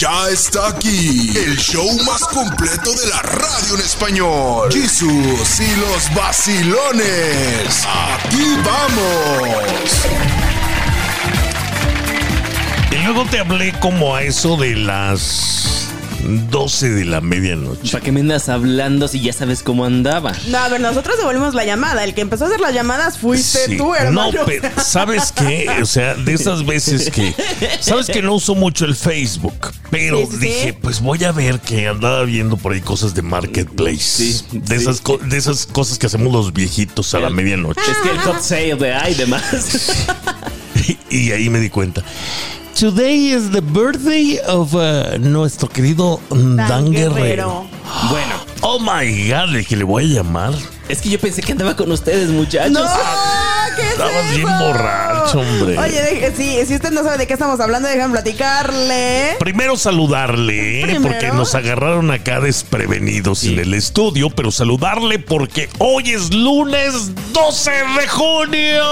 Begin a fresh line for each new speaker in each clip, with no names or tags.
Ya está aquí el show más completo de la radio en español. Jesús y los vacilones. Aquí vamos.
Y luego te hablé como a eso de las 12 de la medianoche.
¿Para qué me andas hablando si ya sabes cómo andaba?
No, a ver, nosotros devolvimos la llamada. El que empezó a hacer las llamadas fuiste
Sí.
tú, hermano.
No, pero ¿sabes qué? O sea, de esas veces que. ¿Sabes que no uso mucho el Facebook? Pero
Sí,
dije, pues voy a ver que andaba viendo por ahí cosas de Marketplace.
Sí,
de,
sí.
Esas, co- de esas cosas que hacemos los viejitos a la medianoche.
Es que el hot sale de ahí y demás.
y ahí me di cuenta. Today is the birthday of uh, nuestro querido Dan,
Dan
Guerrero.
Guerrero.
bueno,
Oh my god, el que le voy a llamar.
es que yo pensé que andaba con ustedes, muchachos.
¡No! ¿Qué
Estabas bien borracho, hombre.
Oye, de- sí, si usted no sabe de qué estamos hablando, déjame platicarle.
Primero saludarle.
Primero.
porque nos agarraron acá desprevenidos en el estudio, pero saludarle porque hoy es lunes 12 de junio.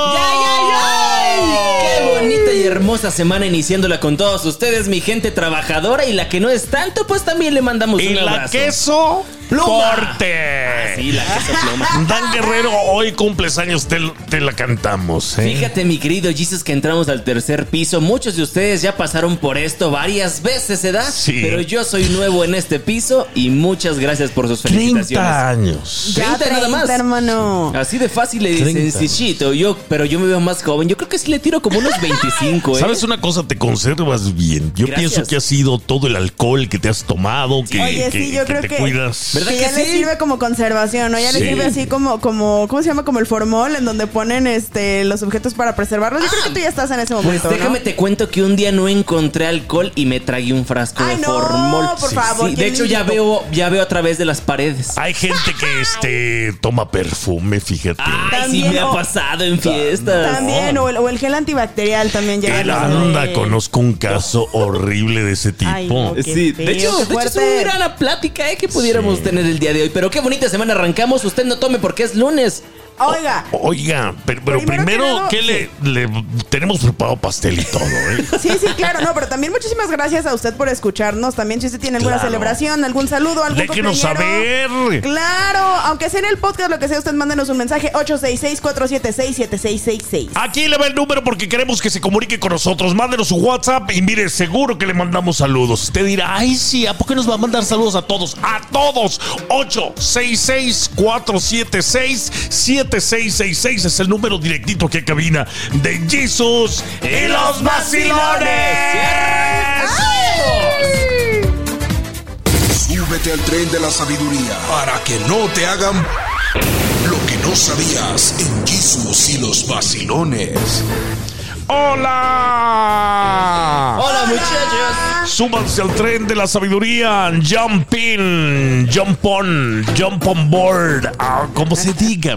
¡Qué bonita y hermosa semana iniciándola con todos ustedes, mi gente trabajadora! Y la que no es tanto, pues también le mandamos
Y
un
la
abrazo.
queso
Pluma.
porte.
Sí, la queso pluma.
Dan Guerrero, hoy cumples años, te, te la cantamos. ¿Eh?
Fíjate, mi querido Jesus, que entramos al tercer piso. Muchos de ustedes ya pasaron por esto varias veces, ¿verdad?
Sí.
Pero yo soy nuevo en este piso y muchas gracias por sus
30
felicitaciones.
años.
Ya
30 nada más.
hermano.
Así de fácil y
30.
sencillito. Yo, pero yo me veo más joven. Yo creo que sí le tiro como unos 25, ¿eh?
¿Sabes una cosa? Te conservas bien. Yo
Gracias.
pienso que ha sido todo el alcohol que te has tomado, que,
Oye,
que-
sí, yo
que
creo
te
que-
cuidas.
¿Verdad
que
que
ya le sirve como conservación, ¿no? Ya
Sí.
le sirve así como, como, ¿cómo se llama? Como el formol, en donde ponen este los objetos para preservarlos. Yo creo que tú ya estás en ese
Pues
momento, ¿no?
déjame te cuento que un día no encontré alcohol y me tragué un frasco
Ay,
de
no,
formol.
por
Sí,
favor,
sí. De hecho, ya veo, ya veo a través de las paredes.
Hay gente que este toma perfume, fíjate.
Ay, sí me ha pasado en fiestas.
También, o el, o el gel antibacterial también llega.
El anda, conozco un caso horrible de ese tipo.
Ay, no, qué
Sí,
feo,
de hecho, de hecho es una gran plática eh, que pudiéramos
Sí.
tener el día de hoy. Pero qué bonita semana arrancamos. Usted no tome porque es lunes.
Oiga,
Oiga, pero, pero
Primero
primero,
que nada,
¿qué le, le- tenemos preparado pastel y todo, eh?
Sí, sí, claro, no, pero también muchísimas gracias a usted por escucharnos. También si usted tiene alguna
Claro.
celebración, algún saludo, algún
Déjenos saber.
Claro, aunque sea en el podcast, lo que sea, usted mándenos un mensaje 866-476-7666.
Aquí le va el número porque queremos que se comunique con nosotros. Mándenos su WhatsApp y mire, seguro que le mandamos saludos. Usted dirá, ay, sí, ¿a poco nos va a mandar saludos a todos? ¡A todos! 866-476-7666 es el número directito que cabina de Jesus y los vacilones.
Súbete al tren de la sabiduría para que no te hagan lo que no sabías en Jesús y los vacilones.
¡Hola!
Hola, muchachos.
Súbanse al tren de la sabiduría. Jump in, jump on, jump on board. Ah, como se diga.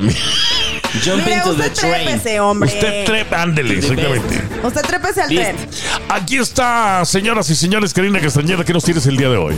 Jump into the train.
trépese, hombre.
Usted trepa, ándele, exactamente.
Usted trépese al tren.
Aquí está, señoras y señores, Karina Castañeda, ¿qué nos tienes el día de hoy?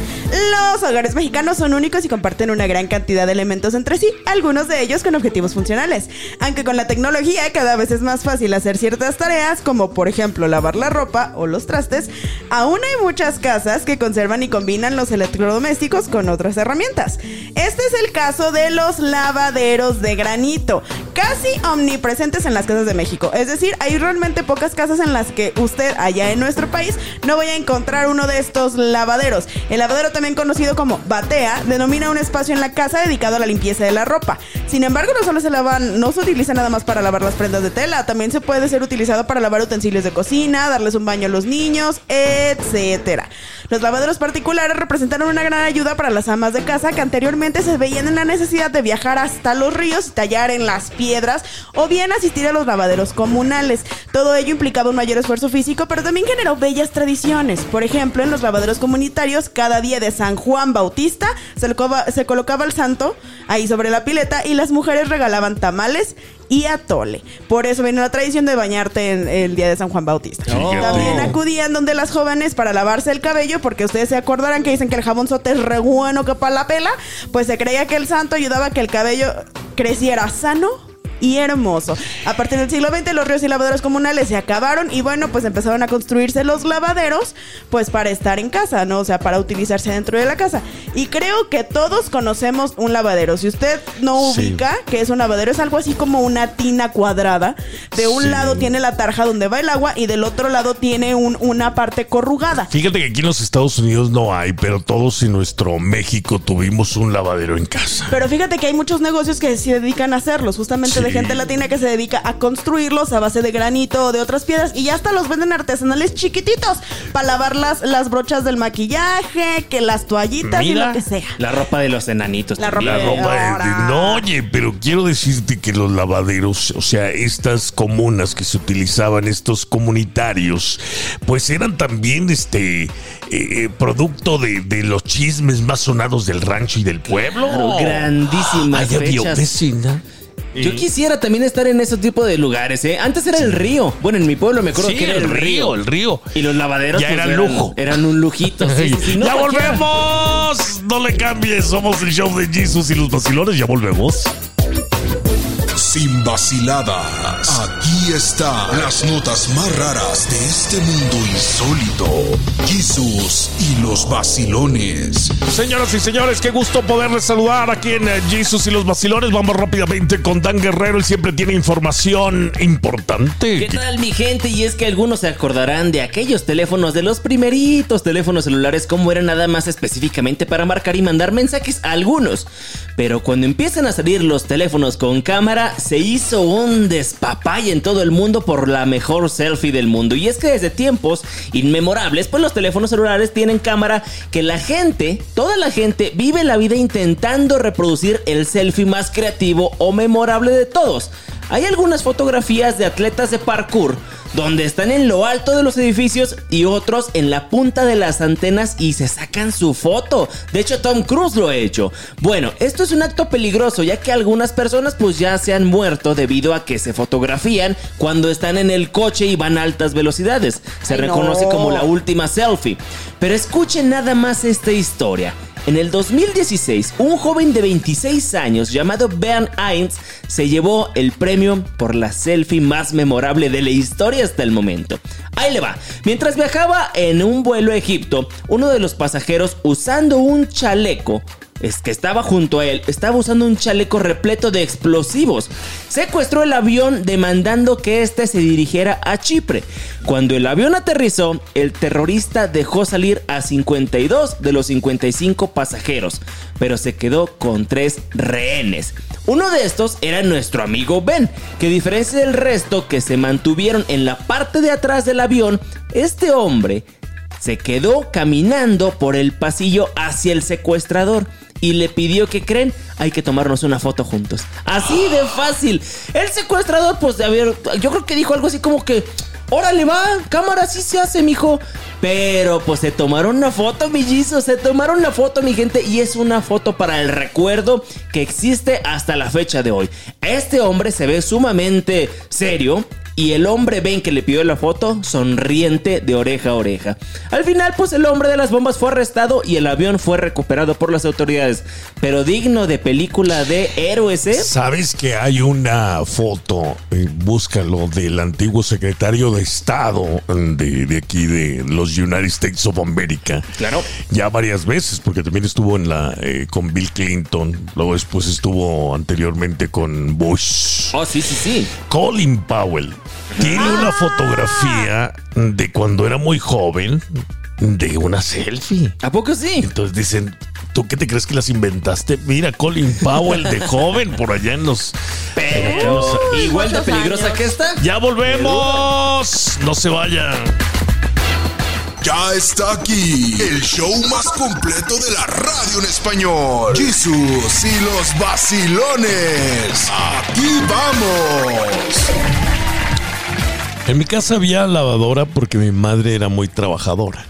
Los hogares mexicanos son únicos y comparten una gran cantidad de elementos entre sí, algunos de ellos con objetivos funcionales. Aunque con la tecnología cada vez es más fácil hacer ciertas tareas, como por ejemplo lavar la ropa o los trastes, aún hay muchas casas que conservan y combinan los electrodomésticos con otras herramientas. Este es el caso de los lavaderos de granito, casi omnipresentes en las casas de México. Es decir, hay realmente pocas casas en las que usted allá en nuestro país no vaya a encontrar uno de estos lavaderos. El lavadero también conocido como batea denomina un espacio en la casa dedicado a la limpieza de la ropa. Sin embargo, no solo se lavan, no se utiliza nada más para lavar las prendas de tela, también se puede ser utilizado para lavar utensilios de cocina, darles un baño a los niños, etcétera. Los lavaderos particulares representaron una gran ayuda para las amas de casa que anteriormente se veían en la necesidad de viajar hasta los ríos y tallar en las piedras o bien asistir a los lavaderos comunales. Todo ello implicaba un mayor esfuerzo físico, pero también generó bellas tradiciones. Por ejemplo, en los lavaderos comunitarios, cada día de San Juan Bautista se colocaba, se colocaba el santo ahí sobre la pileta y las mujeres regalaban tamales y atole. Por eso viene la tradición de bañarte en el día de San Juan Bautista. También acudían donde las jóvenes para lavarse el cabello, porque ustedes se acordarán que dicen que el jabón sote es re bueno que para la pela, pues se creía que el santo ayudaba a que el cabello creciera sano y hermoso. A partir del siglo XX los ríos y lavaderos comunales se acabaron y bueno, pues empezaron a construirse los lavaderos pues para estar en casa, ¿no? O sea, para utilizarse dentro de la casa. Y creo que todos conocemos un lavadero. Si usted no
Sí.
ubica que es un lavadero, es algo así como una tina cuadrada. De un
Sí.
lado tiene la tarja donde va el agua y del otro lado tiene un- una parte corrugada.
Fíjate que aquí en los Estados Unidos no hay, pero todos en nuestro México tuvimos un lavadero en casa.
Pero fíjate que hay muchos negocios que se dedican a hacerlos, justamente de
Sí.
Gente latina que se dedica a construirlos a base de granito o de otras piedras y ya hasta los venden artesanales chiquititos para lavar las, las brochas del maquillaje, que las toallitas y lo que sea.
La ropa de los enanitos.
La
también.
La
Pero
ropa de- de- No, oye, pero quiero decirte que los lavaderos, o sea, estas comunas que se utilizaban, estos comunitarios, pues eran también este eh, eh, producto de, de los chismes más sonados del rancho y del pueblo.
Claro, grandísimas
había
fechas. Yo quisiera también estar en ese tipo de lugares, ¿eh? Antes era el río. Bueno, en mi pueblo me acuerdo
Sí,
que era
el río, el río.
Y los lavaderos
Ya
pues,
eran lujo.
Eran un lujito. Sí, sí, sí, no
¡Ya volvemos! No le cambies, somos el show de Jesus y los vacilones, ya volvemos.
Sin vaciladas. Aquí están las notas más raras de este mundo insólito. Jesús y los vacilones.
Señoras y señores, qué gusto poderles saludar aquí en eh, Jesus y los vacilones. Vamos rápidamente con Dan Guerrero, él siempre tiene información importante.
¿Qué tal mi gente? Y es que algunos se acordarán de aquellos teléfonos, de los primeritos teléfonos celulares, como eran nada más específicamente para marcar y mandar mensajes a algunos. Pero cuando empiezan a salir los teléfonos con cámara, se hizo un despapay en todo el mundo por la mejor selfie del mundo. Y es que desde tiempos inmemorables, pues los teléfonos celulares tienen cámara que la gente, toda la gente, vive la vida intentando reproducir el selfie más creativo o memorable de todos. Hay algunas fotografías de atletas de parkour donde están en lo alto de los edificios y otros en la punta de las antenas y se sacan su foto. De hecho, Tom Cruise lo ha hecho. Bueno, esto es un acto peligroso ya que algunas personas pues ya se han muerto debido a que se fotografían cuando están en el coche y van a altas velocidades. Se
Ay,
reconoce
no.
como la última selfie. Pero escuchen nada más esta historia. En el 2016, un joven de 26 años llamado Ben Hines se llevó el premio por la selfie más memorable de la historia hasta el momento. Ahí le va. Mientras viajaba en un vuelo a Egipto, uno de los pasajeros usando un chaleco es que estaba junto a él, estaba usando un chaleco repleto de explosivos. Secuestró el avión demandando que éste se dirigiera a Chipre. Cuando el avión aterrizó, el terrorista dejó salir a 52 de los 55 pasajeros, pero se quedó con tres rehenes. Uno de estos era nuestro amigo Ben, que a diferencia del resto que se mantuvieron en la parte de atrás del avión, este hombre se quedó caminando por el pasillo hacia el secuestrador y le pidió que creen, hay que tomarnos una foto juntos. Así de fácil. El secuestrador, pues, a ver, yo creo que dijo algo así como que, órale va, cámara, así se hace, mijo. Pero pues se tomaron una foto, millizos, se tomaron una foto, mi gente, y es una foto para el recuerdo que existe hasta la fecha de hoy. Este hombre se ve sumamente serio, y el hombre ven que le pidió la foto sonriente de oreja a oreja. Al final, pues el hombre de las bombas fue arrestado y el avión fue recuperado por las autoridades. Pero digno de película de héroes, ¿eh?
¿Sabes que hay una foto, eh, búscalo, del antiguo secretario de Estado de, de aquí, de los United States of America?
Claro.
Ya varias veces, porque también estuvo en la eh, con Bill Clinton, luego después estuvo anteriormente con Bush.
Oh, sí, sí, sí.
Colin Powell tiene una fotografía de cuando era muy joven de una selfie.
¿A poco sí?
Entonces dicen, ¿tú qué te crees que las inventaste? Mira, Colin Powell de joven por allá en los...
Pero igual de peligrosa
años.
que esta.
¡Ya volvemos! No se vayan.
Ya está aquí el show más completo de la radio en español. Jesús y los vacilones. Aquí vamos.
En mi casa había lavadora porque mi madre era muy trabajadora.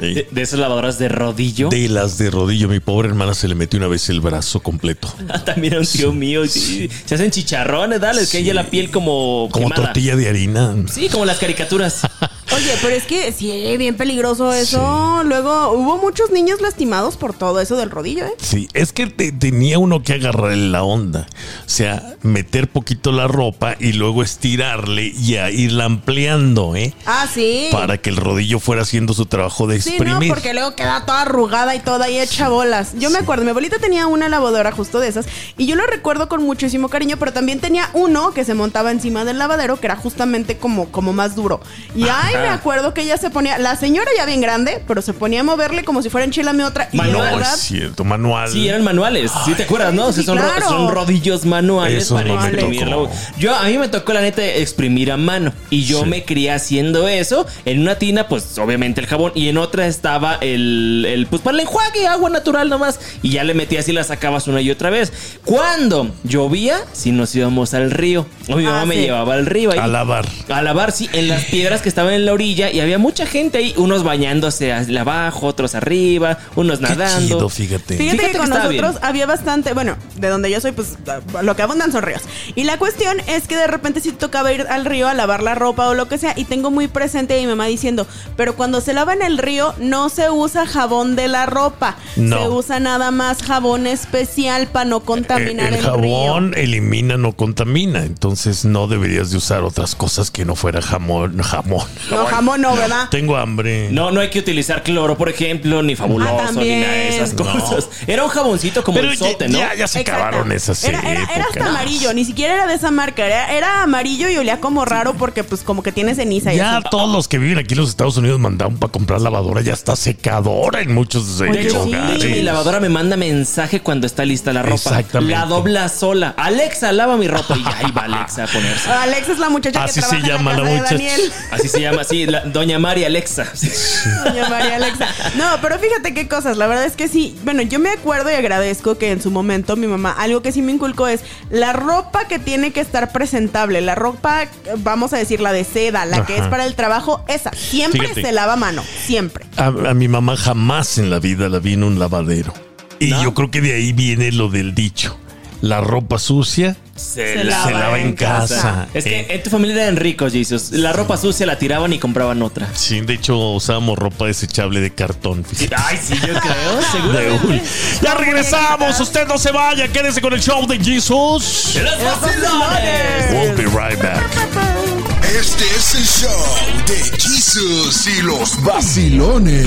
¿Sí?
De, de esas lavadoras de rodillo.
De las de rodillo. Mi pobre hermana se le metió una vez el brazo completo.
También a un tío mío. sí. Se hacen chicharrones, dale, es que ella la piel como.
Como
quemada.
tortilla de harina.
Sí, como las caricaturas.
Oye, pero es que sí, bien peligroso eso. Luego hubo muchos niños lastimados por todo eso del rodillo, ¿eh?
Sí, es que te- tenía uno que agarrar la onda. O sea, meter poquito la ropa y luego estirarle y a irla ampliando, ¿eh?
Ah, sí.
Para que el rodillo fuera haciendo su trabajo de
Sí, no, porque luego queda toda arrugada y toda ahí hecha bolas. Yo me acuerdo, mi abuelita tenía una lavadora justo de esas y yo lo recuerdo con muchísimo cariño, pero también tenía uno que se montaba encima del lavadero que era justamente como, como más duro. Y ay, me acuerdo que ella se ponía, la señora ya bien grande, pero se ponía a moverle como si fuera enchilame otra. Y
Manual.
No,
verdad,
es cierto, manual.
Sí, eran manuales. ¿Sí te acuerdas, no? O sea,
sí,
son, ro-
claro.
son rodillos manuales
Esos
para
no
exprimirlo. Yo, a mí me tocó la neta exprimir a mano. Y yo
Sí.
me crié haciendo eso. En una tina, pues obviamente el jabón. Y en otra estaba el, el pues para el enjuague, agua natural nomás. Y ya le metías y la sacabas una y otra vez. Cuando llovía, si nos íbamos al río. O mi
Ah,
mamá me
sí.
llevaba al río ahí.
A lavar.
A lavar, sí, en las piedras que estaban en la orilla y había mucha gente ahí, unos bañándose hacia abajo, otros arriba, unos
Qué
nadando.
chido, fíjate.
Fíjate,
Fíjate
que con
que
nosotros
bien.
había bastante, bueno, de donde yo soy, pues lo que abundan son ríos. Y la cuestión es que de repente sí tocaba ir al río a lavar la ropa o lo que sea. Y tengo muy presente a mi mamá diciendo, pero cuando se lava en el río no se usa jabón de la ropa.
No.
Se usa nada más jabón especial para no contaminar
Eh,
el,
el jabón
río.
elimina, no contamina. Entonces no deberías de usar otras cosas que no fuera jamón. Jamón.
No, jamón no, ¿verdad?
Tengo hambre.
No, no hay que utilizar cloro, por ejemplo, ni fabuloso,
Ah,
ni nada de esas
No.
cosas. Era un jaboncito como
Pero
el sote, ¿no?
ya, ya se
Exacto.
acabaron esas
era, era, era hasta amarillo, ni siquiera era de esa marca, era, era amarillo y olía como raro porque pues como que tiene ceniza y
Ya todos los que viven aquí en los Estados Unidos mandaron para comprar lavadora, ya está secadora en muchos
De hecho,
hogares.
mi lavadora me manda mensaje cuando está lista la ropa.
Exactamente.
La dobla sola. Alexa, lava mi ropa. Y ahí va Alexa a ponerse.
Alex es la muchacha
Así
que
se llama
en
la
la casa de
muchacha.
Daniel.
Así se llama, sí, la- Doña María Alexa.
Doña María Alexa. No, pero fíjate qué cosas. La verdad es que sí. Bueno, yo me acuerdo y agradezco que en su momento mi mamá, algo que sí me inculcó es la ropa que tiene que estar presentable. La ropa, vamos a decir, la de seda, la que es para el trabajo, esa. Siempre
Fíjate.
se lava a mano. Siempre.
A, a mi mamá jamás en la vida la vi en un lavadero. Y
¿No?
yo creo que de ahí viene lo del dicho. La ropa sucia
Se,
Se lava en casa.
Es que
Eh.
en tu familia eran ricos, Jesus. La ropa sucia la tiraban y compraban otra.
Sí, de hecho usábamos ropa desechable de cartón. fíjate.
Ay, sí, yo creo,
un- Ya regresamos, usted no se vaya, quédese con el show de Jesus.
¡Los vacilones!
We'll be right back.
Este es el show de Jesus y los vacilones.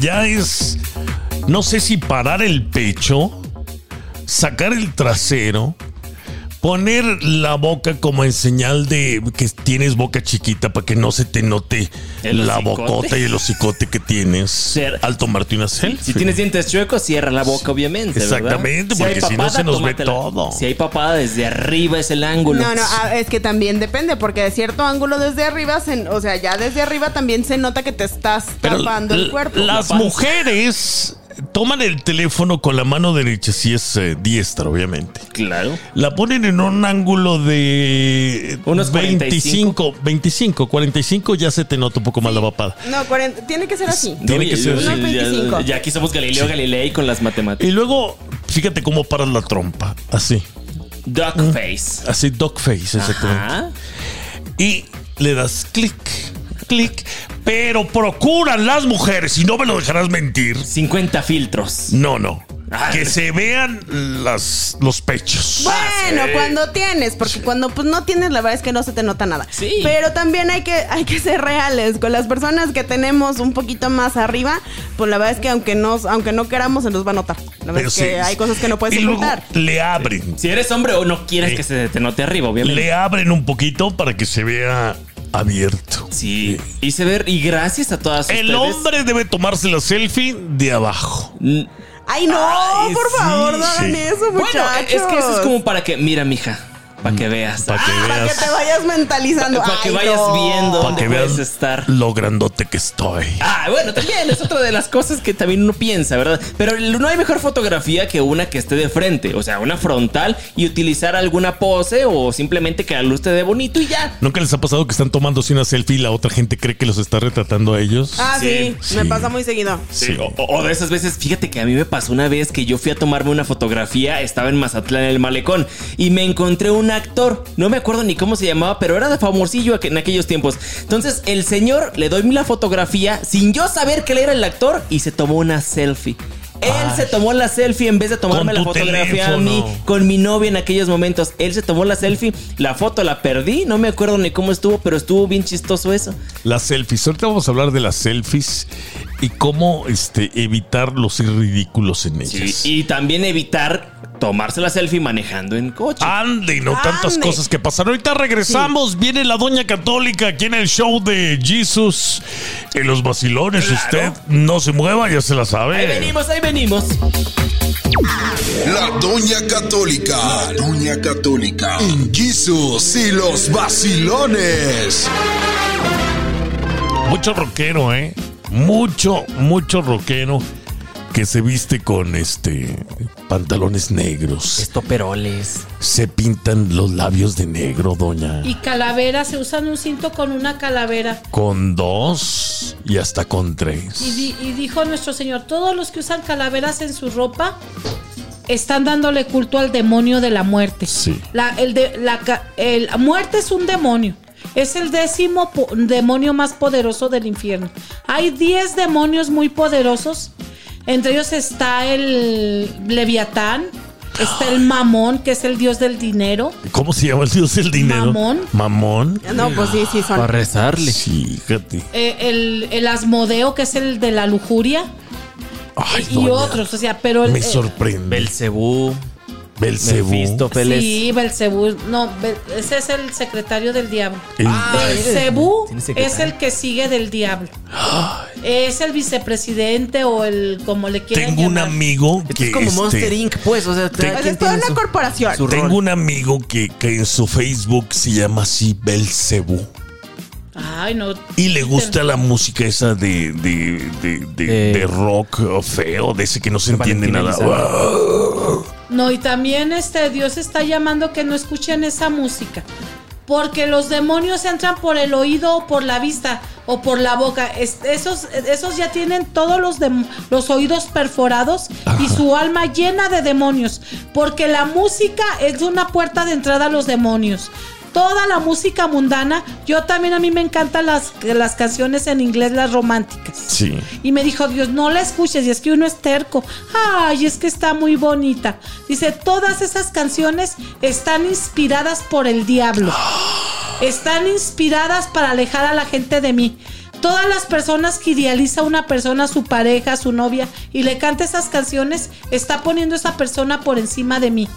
Ya es, no sé si parar el pecho, sacar el trasero, poner la boca como en señal de que tienes boca chiquita para que no se te note
El
la
hocicote.
bocota y el hocicote que tienes
Ser-
al tomarte una selfie.
Si tienes dientes chuecos, cierra la boca, obviamente. ¿verdad?
Exactamente,
Si
porque si no
papada,
se nos ve todo.
Si hay papada, desde arriba es el ángulo.
No, no, ah, es que también depende, porque de cierto ángulo desde arriba, se- o sea, ya desde arriba también se nota que te estás
Pero
tapando el cuerpo.
Las
La
mujeres toman el teléfono con la mano derecha, si es eh, diestra, obviamente.
Claro.
La ponen en un ángulo de
Unos
25, 25, 45 ya se te nota un poco más la papada.
No, 40, tiene que ser así.
Tiene que ser
ya-
así.
ya,
25.
ya aquí somos Galileo Galilei con las matemáticas.
Y luego, fíjate cómo paras la trompa, así,
Duck face.
así dog face, exactamente.
Ajá.
Y le das clic, clic, pero procuran las mujeres, y no me lo dejarás mentir.
50 filtros.
No, no.
Ah.
Que se vean las, los pechos.
Bueno,
sí.
cuando tienes, porque cuando pues no tienes, la verdad es que no se te nota nada.
Sí.
Pero también hay que, hay que ser reales. Con las personas que tenemos un poquito más arriba, pues la verdad es que aunque nos, aunque no queramos, se nos va a notar. La verdad
Pero
es que
sí.
hay cosas que no puedes
y luego le abren.
Si eres hombre o no quieres que se te note arriba, obviamente.
Le abren un poquito para que se vea abierto.
Sí. Y se ve, y gracias a todas
El
ustedes.
hombre debe tomarse la selfie de abajo.
Ay, no,
Ay,
por
sí,
favor, no hagan
sí.
eso, muchachos.
Bueno, es que eso es como para que, mira, mija, para que veas.
Para que
Para que
veas,
te vayas mentalizando.
Para que
Ay,
vayas
no.
viendo
para
dónde
que
puedes
veas
estar.
lo grandote que estoy.
Ah, bueno, también es otra de las cosas que también uno piensa, ¿verdad? Pero no hay mejor fotografía que una que esté de frente, o sea, una frontal y utilizar alguna pose o simplemente que la luz te dé bonito y ya.
¿Nunca les ha pasado que están tomándose una selfie y la otra gente cree que los está retratando a ellos?
Ah, sí,
Sí,
me
sí.
pasa muy seguido.
Sí, o, o de esas veces, fíjate que a mí me pasó una vez que yo fui a tomarme una fotografía, estaba en Mazatlán en el malecón y me encontré una actor, no me acuerdo ni cómo se llamaba, pero era de famosillo en aquellos tiempos. Entonces, el señor le doy la fotografía sin yo saber que él era el actor y se tomó una selfie. Él se tomó la selfie en vez de tomarme la fotografía a mí con mi novia en aquellos momentos. Él se tomó la selfie, la foto la perdí, no me acuerdo ni cómo estuvo, pero estuvo bien chistoso eso.
Las selfies. Ahorita vamos a hablar de las selfies y cómo este, evitar los ridículos en ellas.
Y también evitar tomarse la selfie manejando en coche.
Ande, no tantas cosas que pasaron. Ahorita regresamos. Viene la Doña Católica aquí en el show de Jesus. En los vacilones. Usted no se mueva, ya se la sabe.
Ahí venimos, ahí venimos.
La Doña Católica. La Doña Católica. En Jesus y los vacilones.
Mucho rockero, ¿eh? Mucho, mucho rockero que se viste con este pantalones negros.
Estoperoles.
Se pintan los labios de negro, doña.
Y calaveras, se usan un cinto con una calavera.
Con dos y hasta con
Y,
tres.
di- y dijo nuestro Señor, todos los que usan calaveras en su ropa están dándole culto al demonio de la muerte.
Sí.
La, el de, la, ca- el- la muerte es un demonio. Es el décimo demonio más poderoso del infierno. Hay 10 demonios muy poderosos. Entre ellos está el Leviatán, está el Mamón, que es el dios del dinero.
¿Cómo se llama el dios del dinero?
Mamón.
Mamón.
No, pues sí, sí, son.
Para rezarle.
Sí, fíjate.
Eh, el, el Asmodeo, que es el de la lujuria.
Ay,
y
doña,
otros, o sea, pero el,
Me
eh,
sorprende.
Belcebú.
Belcebú.
Sí, Belcebú. No, ese es el secretario del diablo.
El-
Belcebú es el que sigue del diablo. Es el vicepresidente o el como le quieran
Tengo un amigo
Esto
que
es como
este,
Monster Inc., pues. O sea, quien
es toda una
su-
corporación.
su
Tengo
rol.
un amigo que, que en su Facebook se llama así Belcebú.
Ay, no.
Y le gusta la música esa de, de, de, de-
De-
de rock feo, de ese que no se entiende nada.
No, y también este Dios está llamando que no escuchen esa música. Porque los demonios entran por el oído o por la vista o por la boca. Es- esos, esos ya tienen todos los, los oídos perforados y su alma llena de demonios. Porque la música es una puerta de entrada a los demonios. Toda la música mundana, yo también a mí me encantan las, las canciones en inglés, las románticas.
Sí.
Y me dijo, Dios, no la escuches. Y es que uno es terco. Ay, es que está muy bonita. Dice, todas esas canciones están inspiradas por el diablo. Están inspiradas para alejar a la gente de mí. Todas las personas que idealiza una persona, su pareja, su novia, y le canta esas canciones, está poniendo esa persona por encima de mí.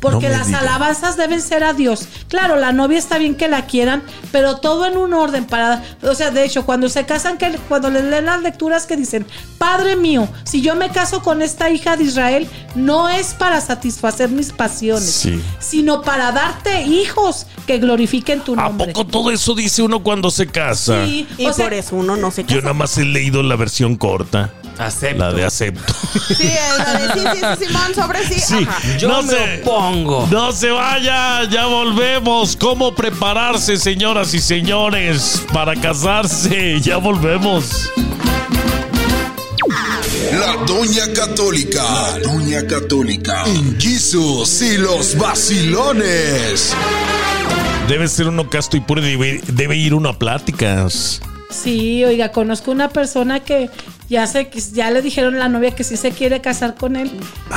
Porque
No
las
diga.
alabanzas deben ser a Dios. Claro, la novia está bien que la quieran, pero todo en un orden para, o sea, de hecho, cuando se casan, que cuando les leen las lecturas que dicen, Padre mío, si yo me caso con esta hija de Israel, no es para satisfacer mis pasiones,
Sí.
sino para darte hijos que glorifiquen tu
¿A
nombre.
poco todo eso dice uno cuando se casa?
Sí,
Y
o sea,
por eso uno no se
Yo
casa.
nada más he leído la versión corta.
Acepto.
La de acepto.
Sí, es la de sí, sí, sí, Simón, sobre sí.
Sí.
Ajá.
Yo
No
me opongo.
No se vaya, ya volvemos. ¿Cómo prepararse, señoras y señores, para casarse? Ya volvemos.
La Doña Católica. La Doña Católica. En Jesus y los vacilones.
Debe ser uno casto y puro. Debe, debe ir uno a pláticas.
Sí, oiga, conozco una persona que ya se ya le dijeron a la novia que sí se quiere casar con él,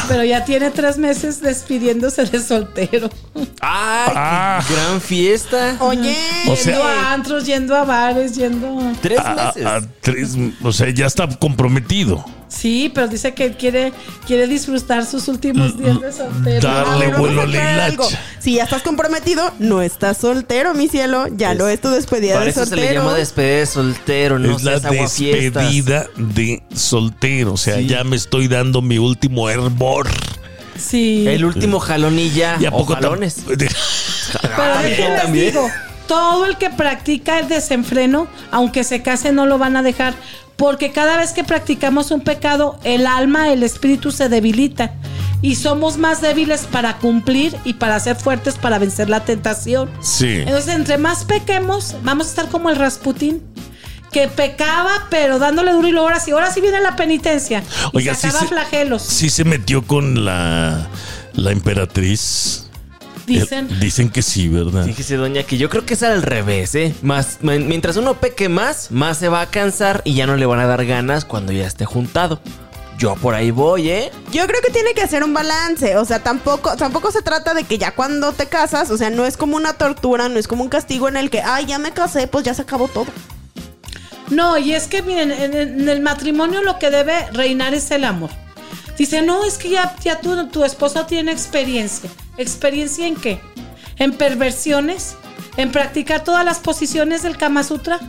pero ya tiene tres meses despidiéndose de soltero.
¡Ay,
Ah.
qué gran fiesta!
Oye,
O sea-
yendo a antros, yendo a bares, yendo.
Tres
A- a-
meses.
a tres- o sea, ya está comprometido.
Sí, pero dice que quiere, quiere disfrutar sus últimos días de soltero.
Darle
vamos
vuelo hilacha.
Si ya estás comprometido, no estás soltero, mi cielo. Ya
Es-
no es tu despedida
Para
de
eso se
soltero.
le llama despedida de soltero, no
es la despedida de soltero. O sea,
Sí.
ya me estoy dando mi último hervor.
Sí.
El último jalón y ya.
¿Y a
o
poco tam-
jalones.
Pero déjenles
también.
Todo el que practica el desenfreno, aunque se case, no lo van a dejar. Porque cada vez que practicamos un pecado, el alma, el espíritu se debilita. Y somos más débiles para cumplir y para ser fuertes para vencer la tentación.
Sí.
Entonces, entre más pequemos, vamos a estar como el Rasputín. Que pecaba, pero dándole duro y luego ahora sí, ahora sí viene la penitencia. Y
Oiga, sí se-
flagelos.
Sí se metió con la, la emperatriz.
Dicen.
Eh, Dicen que sí, ¿verdad?
Fíjese, doña, que yo creo que es al revés, ¿eh? Más, mientras uno peque más, más se va a cansar y ya no le van a dar ganas cuando ya esté juntado. Yo por ahí voy, ¿eh?
Yo creo que tiene que hacer un balance, o sea, tampoco tampoco se trata de que ya cuando te casas, o sea, no es como una tortura, no es como un castigo en el que, ay, ya me casé, pues ya se acabó todo.
No, y es que miren, en, en el matrimonio lo que debe reinar es el amor. Dice, no, es que ya, tu, tu esposo tiene experiencia. ¿Experiencia en qué? ¿En perversiones? ¿En practicar todas las posiciones del Kama Sutra?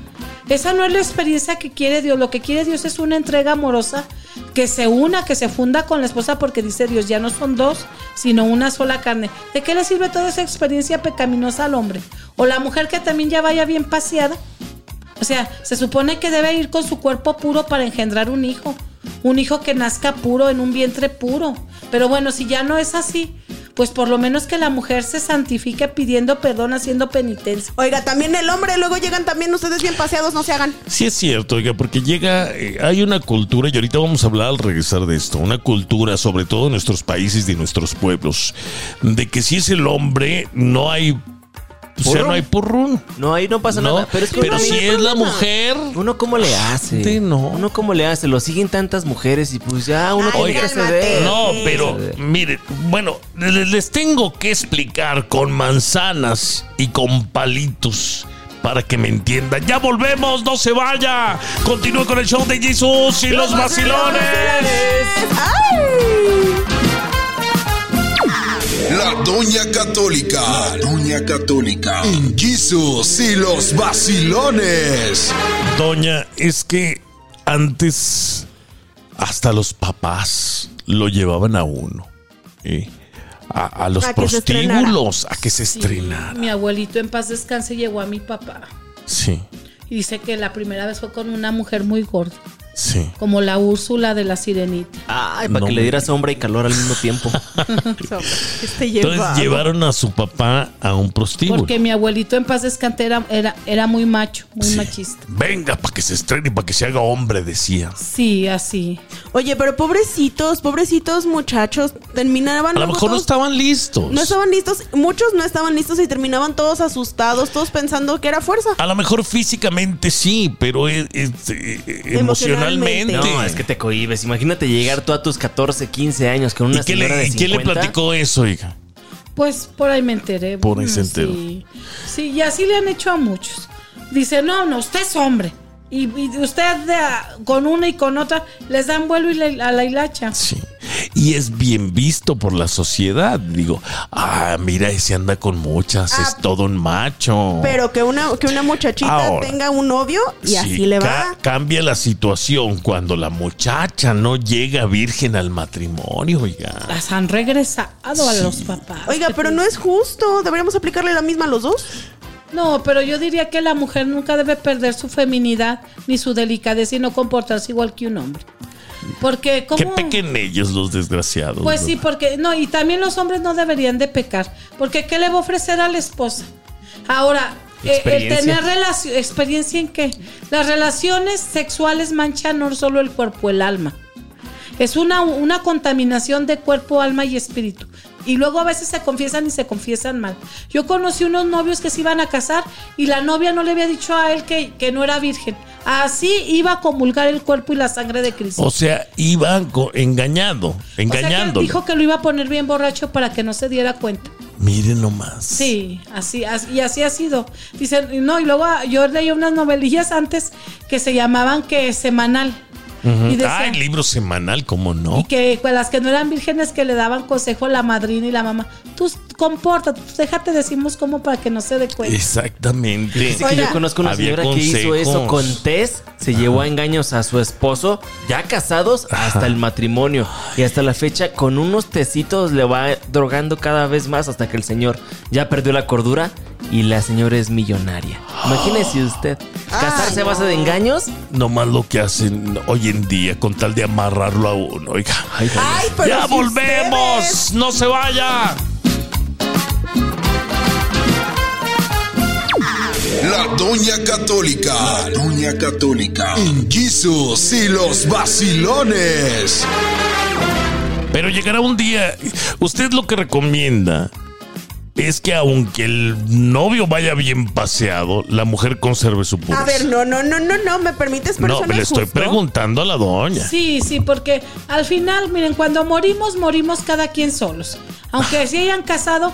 Esa no es la experiencia que quiere Dios. Lo que quiere Dios es una entrega amorosa que se una, que se funda con la esposa, porque dice Dios, ya no son dos, sino una sola carne. ¿De qué le sirve toda esa experiencia pecaminosa al hombre? O la mujer que también ya vaya bien paseada. O sea, se supone que debe ir con su cuerpo puro para engendrar un hijo. Un hijo que nazca puro en un vientre puro. Pero bueno, si ya no es así, pues por lo menos que la mujer se santifique pidiendo perdón, haciendo penitencia.
Oiga, también el hombre, luego llegan también ustedes bien paseados, no se hagan.
Sí es cierto, oiga, porque llega, eh, hay una cultura, y ahorita vamos a hablar al regresar de esto, una cultura, sobre todo en nuestros países y en nuestros pueblos, de que si es el hombre, no hay, o sea, no hay purrún.
No, ahí no pasa
No,
nada. Pero es que
pero
uno-
si es la mujer,
Uno cómo le hace.
Sí, no.
Uno cómo le hace. Lo siguen tantas mujeres y pues ya uno
Ay,
tiene que
cálmate.
ceder.
No, pero miren, bueno, les, les tengo que explicar con manzanas y con palitos para que me entiendan. Ya volvemos, no se vaya. Continúe con el show de Jesús y los vacilones.
La Doña Católica. La Doña Católica. En Jesus y los vacilones.
Doña, es que antes hasta los papás lo llevaban a uno. ¿eh? A, a los
A
prostíbulos, a que se
Sí,
estrenara.
Mi abuelito en paz descanse llegó a mi papá.
Sí,
Y dice que la primera vez fue con una mujer muy gorda,
sí.
como la Úrsula de la Sirenita.
Ay, para
No
que
me-
le diera sombra y calor al mismo tiempo.
Este
Entonces
lleva.
llevaron a su papá a un prostíbulo.
Porque mi abuelito en paz descanse era, era, era muy macho, muy
Sí.
machista.
Venga, para que se estrene y para que se haga hombre, decía.
Sí, así.
Oye, pero pobrecitos, pobrecitos muchachos, terminaban
A lo mejor no
todos-
estaban listos.
no estaban listos, muchos no estaban listos y terminaban todos asustados, todos pensando que era fuerza.
A lo mejor físicamente sí, pero es- es- eh, emocionalmente.
Emocionalmente.
No, es que te cohibes. Imagínate llegar tú a tus 14, 15 años con una
¿Y
señora
le,
de
y quién le
50.
platicó eso, hija?
Pues por ahí me enteré.
Por ahí se
Mm,
enteró.
Sí. Sí, y así le han hecho a muchos. Dice, no, no, usted es hombre. Y, y usted de a- con una y con otra les dan vuelo y le- a la hilacha.
Sí. Y es bien visto por la sociedad. Digo, ah, mira, ese anda con muchas,
Ah,
es todo un macho.
Pero que una, que una muchachita
Ahora.
tenga un novio y
Sí,
así le
ca-
va.
Cambia la situación cuando la muchacha no llega virgen al matrimonio, oiga.
Las han regresado a los papás.
Oiga, pero no es justo. Deberíamos aplicarle la misma a los dos.
No, pero yo diría que la mujer nunca debe perder su feminidad ni su delicadeza y no comportarse igual que un hombre. Porque
Que
como...
pequen ellos los desgraciados.
Pues
¿no?
sí, porque no, y también los hombres no deberían de pecar, porque ¿qué le va a ofrecer a la esposa? Ahora, eh, el tener relación, experiencia en qué? Las relaciones sexuales manchan no solo el cuerpo, el alma. Es una, una contaminación de cuerpo, alma y espíritu. Y luego a veces se confiesan y se confiesan mal. Yo conocí unos novios que se iban a casar y la novia no le había dicho a él que, que no era virgen. Así iba a comulgar el cuerpo y la sangre de Cristo.
O sea, iban co- engañando,
O sea dijo que lo iba a poner bien borracho para que no se diera cuenta.
Miren nomás.
Sí, así, así- y así ha sido. Dicen, no, y luego yo leí unas novelillas antes que se llamaban que semanal. Y decía-
Ah, el libro semanal, ¿cómo no?
y que pues, las que no eran vírgenes que le daban consejo a la madrina y la mamá. Tú compórtate, tú déjate decimos cómo para que no se dé cuenta.
Exactamente.
Dice que yo conozco una señora que hizo eso con Tess, se llevó a engaños a su esposo, ya casados hasta el matrimonio. Y hasta la fecha, con unos tecitos le va drogando cada vez más hasta que el señor ya perdió la cordura y la señora es millonaria. Imagínese usted, casarse a base de engaños.
Nomás lo que hacen hoy en día con tal de amarrarlo a uno. Oiga.
Ay, pero
¡Ya
si
volvemos!
ustedes-
¡No se vaya!
La Doña Católica. La Doña Católica. En Jesus y los vacilones.
Pero llegará un día. Usted lo que recomienda es que aunque el novio vaya bien paseado, la mujer conserve su pureza.
A ver, no, no, no, no, no, ¿me permites? Pero
no,
eso
me
no
le
es
estoy
justo.
preguntando a la doña.
Sí, sí, porque al final, miren, cuando morimos, morimos cada quien solos. Aunque se hayan casado,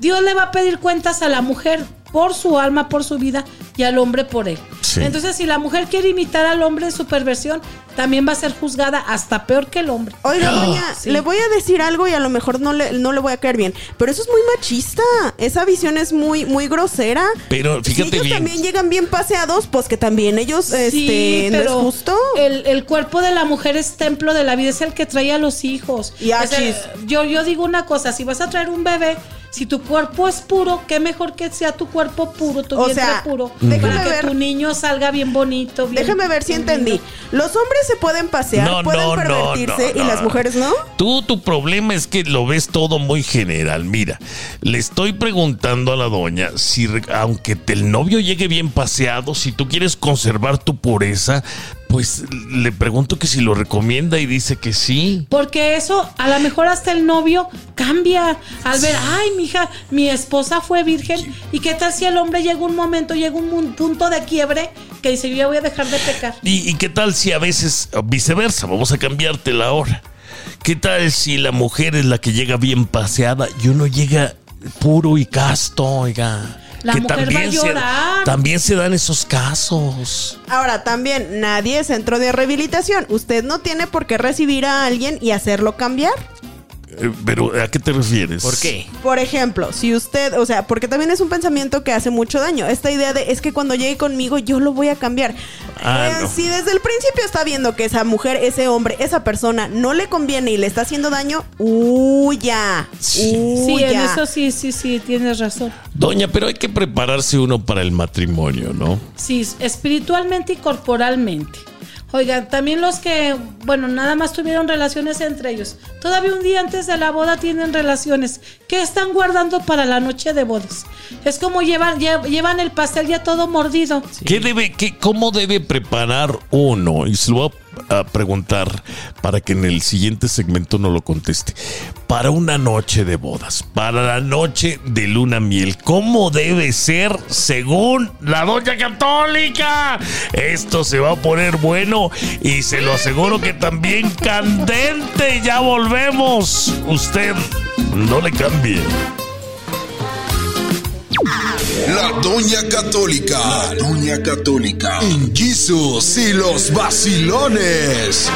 Dios le va a pedir cuentas a la mujer por su alma, por su vida, y al hombre por él.
Sí.
Entonces, si la mujer quiere imitar al hombre en su perversión, también va a ser juzgada hasta peor que el hombre.
Oiga, doña,
Sí.
le voy a decir algo y a lo mejor no le, no le voy a caer bien, pero eso es muy machista. Esa visión es muy, muy grosera.
Pero
si
fíjate
ellos
bien.
también llegan bien paseados, pues que también ellos,
Sí,
este, ¿no es
pero
justo?
El, el cuerpo de la mujer es templo de la vida, es el que trae a los hijos.
Y achis.
yo, yo digo una cosa, si vas a traer un bebé, si tu cuerpo es puro, qué mejor que sea tu cuerpo puro, tu
O
vientre
sea,
puro,
déjame
para que
ver-
tu niño salga bien bonito. bien-
Déjame ver si entendí. Los hombres se pueden pasear,
No,
pueden
no, no,
pervertirse
no,
y
no.
las mujeres no.
Tú, tu problema es que lo ves todo muy general. Mira, le estoy preguntando a la doña si, aunque te- el novio llegue bien paseado, si tú quieres conservar tu pureza, pues le pregunto que si lo recomienda y dice que sí.
Porque eso, a lo mejor hasta el novio cambia al ver, ay, mija, mi esposa fue virgen. ¿Y qué tal si el hombre llega un momento, llega un punto de quiebre que dice, yo ya voy a dejar de pecar?
¿Y, y qué tal si a veces viceversa? Vamos a cambiarte la hora. ¿Qué tal si la mujer es la que llega bien paseada y uno llega puro y casto, oiga?
La mujer va a llorar.
Se, también se dan esos casos.
Ahora, también, nadie es centro de rehabilitación. Usted no tiene por qué recibir a alguien y hacerlo cambiar.
Eh, Pero, ¿a qué te refieres?
¿Por qué?
Por ejemplo, si usted, o sea, porque también es un pensamiento que hace mucho daño. Esta idea de es que cuando llegue conmigo yo lo voy a cambiar.
Ah,
Eh,
no.
Si desde el principio está viendo que esa mujer, ese hombre, esa persona no le conviene y le está haciendo daño, huya.
Sí.
Sí, en
Huya.
eso sí, sí, sí, tienes razón.
Doña, pero hay que prepararse uno para el matrimonio, ¿no?
Sí, espiritualmente y corporalmente. Oigan, también los que, bueno, nada más tuvieron relaciones entre ellos. Todavía un día antes de la boda tienen relaciones. ¿Qué están guardando para la noche de bodas? Es como llevan, lle- llevan el pastel ya todo mordido.
¿Qué debe, qué, ¿Cómo debe preparar uno? Y se a a preguntar para que en el siguiente segmento no lo conteste. Para una noche de bodas, para la noche de luna miel, ¿cómo debe ser según la doña católica? Esto se va a poner bueno y se lo aseguro que también candente. Ya volvemos. Usted no le cambie.
La Doña Católica. La Doña Católica. En Jesus y los vacilones.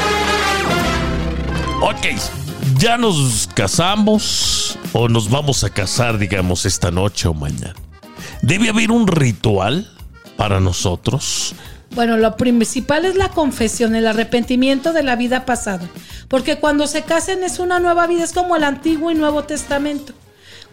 Ok, ya nos casamos o nos vamos a casar, digamos, esta noche o mañana. ¿Debe haber un ritual para nosotros?
Bueno, lo principal es la confesión, el arrepentimiento de la vida pasada. Porque cuando se casen es una nueva vida, es como el Antiguo y Nuevo Testamento.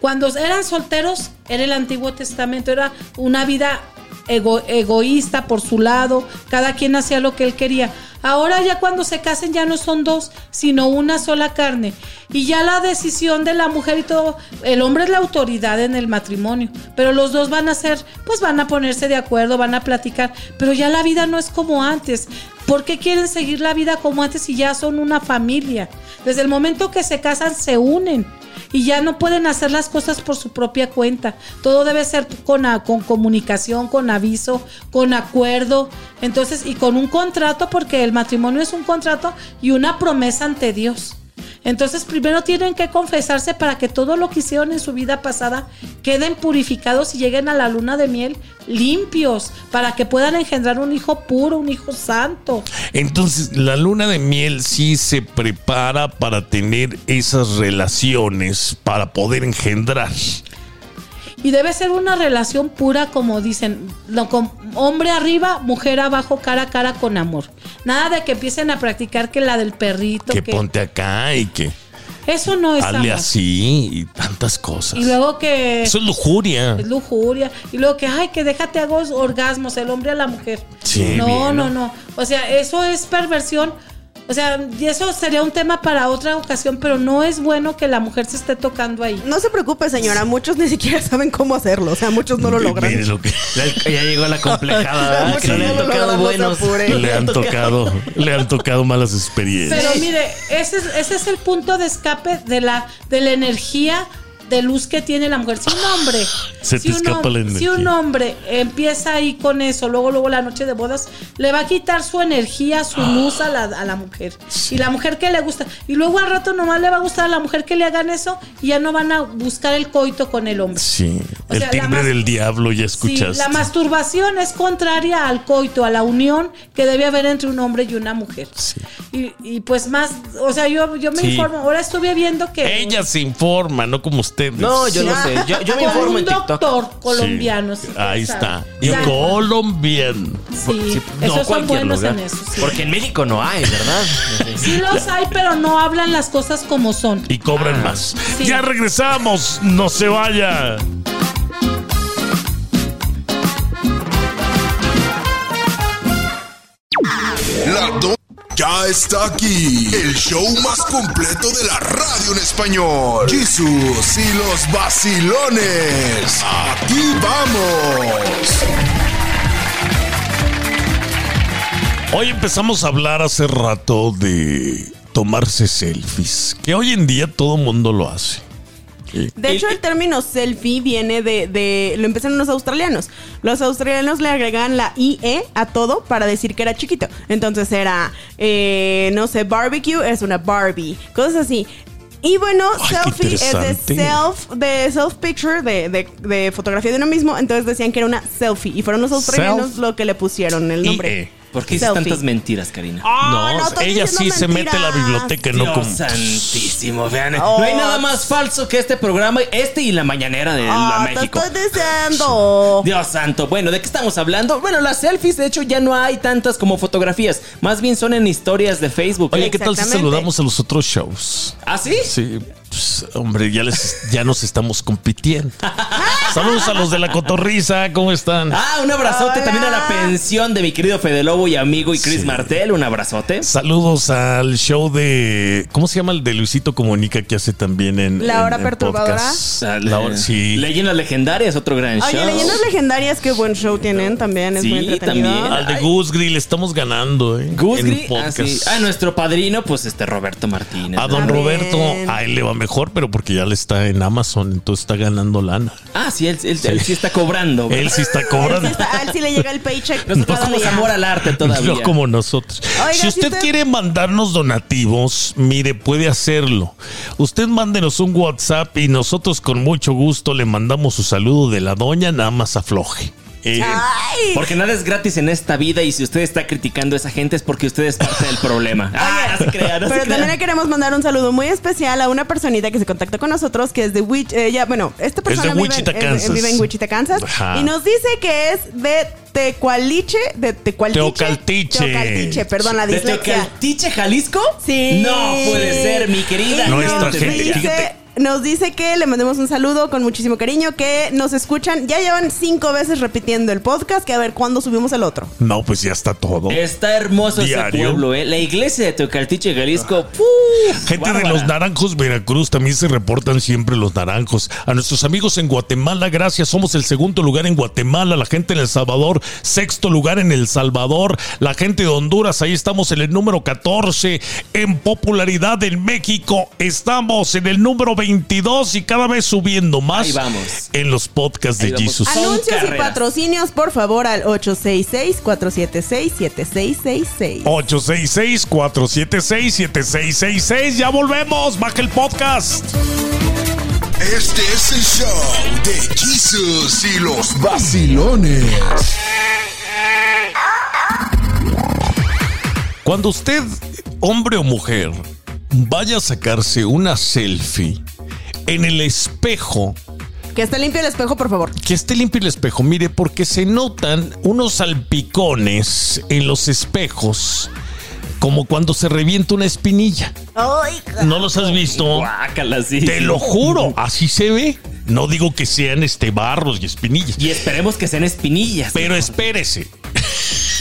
Cuando eran solteros, era el Antiguo Testamento, era una vida ego- egoísta por su lado, cada quien hacía lo que él quería. Ahora ya cuando se casen ya no son dos, sino una sola carne. Y ya la decisión de la mujer y todo, el hombre es la autoridad en el matrimonio, pero los dos van a ser, pues van a ponerse de acuerdo, van a platicar, pero ya la vida no es como antes. ¿Por qué quieren seguir la vida como antes si ya son una familia? Desde el momento que se casan se unen y ya no pueden hacer las cosas por su propia cuenta. Todo debe ser con, con comunicación, con aviso, con acuerdo, entonces y con un contrato porque el matrimonio es un contrato y una promesa ante Dios. Entonces primero tienen que confesarse para que todo lo que hicieron en su vida pasada queden purificados y lleguen a la luna de miel limpios para que puedan engendrar un hijo puro, un hijo santo.
Entonces, la luna de miel sí se prepara para tener esas relaciones, para poder engendrar.
Y debe ser una relación pura, como dicen, lo com- hombre arriba, mujer abajo, cara a cara con amor. Nada de que empiecen a practicar que la del perrito,
Que
que,
ponte acá y que
eso no es
hazle así y tantas cosas.
Y luego que
Eso es lujuria.
es lujuria. Y luego que, ay, que déjate hago orgasmos, el hombre a la mujer.
Sí,
no,
bien,
no,
¿no?
no. O sea, eso es perversión. O sea, y eso sería un tema para otra ocasión, pero no es bueno que la mujer se esté tocando ahí.
No se preocupe, señora. Muchos ni siquiera saben cómo hacerlo. O sea, muchos no lo logran.
Mire lo que
Ya, ya llegó la complejada, le han tocado buenos.
le han tocado, le han tocado malas experiencias.
Pero mire, ese es, ese es el punto de escape de la, de la energía de luz que tiene la mujer. Si un hombre,
Se
si,
te
un
escapa
hom- si un hombre empieza ahí con eso, luego, luego la noche de bodas, le va a quitar su energía, su luz a la, a la mujer. Y la mujer que le gusta. Y luego al rato nomás le va a gustar a la mujer que le hagan eso y ya no van a buscar el coito con el hombre.
Sí,
O
el
sea,
timbre del diablo, ya
Sí,
escuchaste.
la masturbación es contraria al coito, a la unión que debe haber entre un hombre y una mujer.
Sí.
Y, y pues más, o sea, yo, yo me informo. Ahora estuve viendo que.
Ella se informa, no como ustedes.
No, yo no sé. Yo, yo me
con
informo
un
en TikTok.
doctor colombiano. sí,
Ahí
sabe.
está. Y
Ya.
colombiano.
Sí,
Sí, no
esos son
cualquier
buenos
lugar.
en eso. Sí.
Porque en México no hay, ¿verdad?
Sí los hay, pero no hablan las cosas como son.
Y cobran
Ah.
más.
Sí.
Ya regresamos, no se vaya.
La ya está aquí. El show más completo de la radio en español. Jesús y los vacilones. Aquí vamos.
Hoy empezamos a hablar hace rato de tomarse selfies, que hoy en día todo mundo lo hace.
De hecho, el término selfie viene de, de- Lo empezaron los australianos. Los australianos le agregaban la IE a todo para decir que era chiquito. Entonces era, eh, no sé, barbecue es una Barbie. Cosas así. Y bueno,
Ay,
selfie es de self, de self picture, de, de- de fotografía de uno mismo. Entonces decían que era una selfie. Y fueron los australianos
Self-
lo que le pusieron el nombre.
IE.
¿Por qué dices tantas mentiras, Karina?
Ah,
no,
no estoy
ella sí se mete a la biblioteca, no
Dios
como.
santísimo, vean.
Oh.
No hay nada más falso que este programa, este y la mañanera de
Ah,
la
te
México.
estoy diciendo.
Dios santo. Bueno, ¿de qué estamos hablando? Bueno, las selfies, de hecho, ya no hay tantas como fotografías. Más bien son en historias de Facebook.
Oye, ¿qué tal si saludamos a los otros shows?
¿Ah, sí?
Sí, pues, hombre, ya les, ya nos estamos compitiendo. Saludos a los de la cotorriza, ¿cómo están?
Ah, un abrazote
Hola.
también a la pensión de mi querido Fede Lobo y amigo y Chris
Sí.
Martel. Un abrazote.
Saludos al show de. ¿Cómo se llama el de Luisito Comunica que hace también en.
La Hora
en
Perturbadora?
podcast? La hora- sí.
Leyendas legendarias, otro gran
Oye,
show.
leyendas legendarias, qué buen show tienen también, es
Sí,
muy entretenido.
también.
Al de. Goose Grill estamos ganando, ¿eh?
Goose
En
Gris, ah,
podcast.
sí. Ah, nuestro padrino, pues este Roberto Martínez.
A don
También.
Roberto, a él le va mejor, pero porque ya le está en Amazon, entonces está ganando lana.
Ah, sí, él, él- él sí está cobrando.
Él sí está
A él,
cobrando.
sí está- él sí le llega el paycheck.
Nosotros
cada
somos amor al arte todavía.
No como nosotros.
Oiga,
si
si
usted
usted-
quiere mandarnos donativos, mire, puede hacerlo. Usted mándenos un WhatsApp y nosotros con mucho gusto le mandamos su saludo de la doña, nada más afloje. Eh,
Ay,
Porque nada es gratis en esta vida y si usted está criticando a esa gente es porque usted es parte del problema. Ah, no se crea, no se
Pero
crea.
también le queremos mandar un saludo muy especial a una personita que se contactó con nosotros, que es de Wich, ella, bueno, esta persona vive,
Wichita,
en- es-
Kansas.
vive en Wichita, Kansas,
Ajá.
y nos dice que es de Tecualiche, de Tecualtiche.
Teocaltiche.
Teocaltiche, perdón, la
¿De
dislexia.
Tecaltiche, Jalisco?
Sí.
No puede ser, mi querida.
Gente,
dice-
fíjate.
Nos dice que le mandemos un saludo con muchísimo cariño, que nos escuchan, ya llevan cinco veces repitiendo el podcast, que a ver cuándo subimos el otro.
no, pues ya está todo.
Está hermoso ese
Diario.
pueblo, ¿eh? La iglesia de Teocaltiche, Jalisco. ¡puf!
Gente de los Naranjos, Veracruz, también se reportan siempre los Naranjos. A nuestros amigos en Guatemala, gracias. Somos el segundo lugar en Guatemala. La gente en El Salvador, sexto lugar en El Salvador. La gente de Honduras, ahí estamos en el número 14. En popularidad en México, estamos en el número 22 y cada vez subiendo más
Ahí vamos.
en los podcasts
Ahí
de
vamos.
Jesus.
Son
Anuncios y
carreras.
patrocinios, por favor, al 866-476-7666.
866-476-7666. Ya volvemos. Baja el podcast.
Este es el show de Jesus y los vacilones.
Cuando usted, hombre o mujer, vaya a sacarse una selfie en el espejo,
Que esté limpio el espejo, por favor.
que esté limpio el espejo, mire, porque se notan unos salpicones en los espejos, como cuando se revienta una espinilla. ¿No los has visto?
Guácala, sí.
Te lo juro, así se ve. No digo que sean este barros y espinillas,
Y esperemos que sean espinillas.
pero espérese.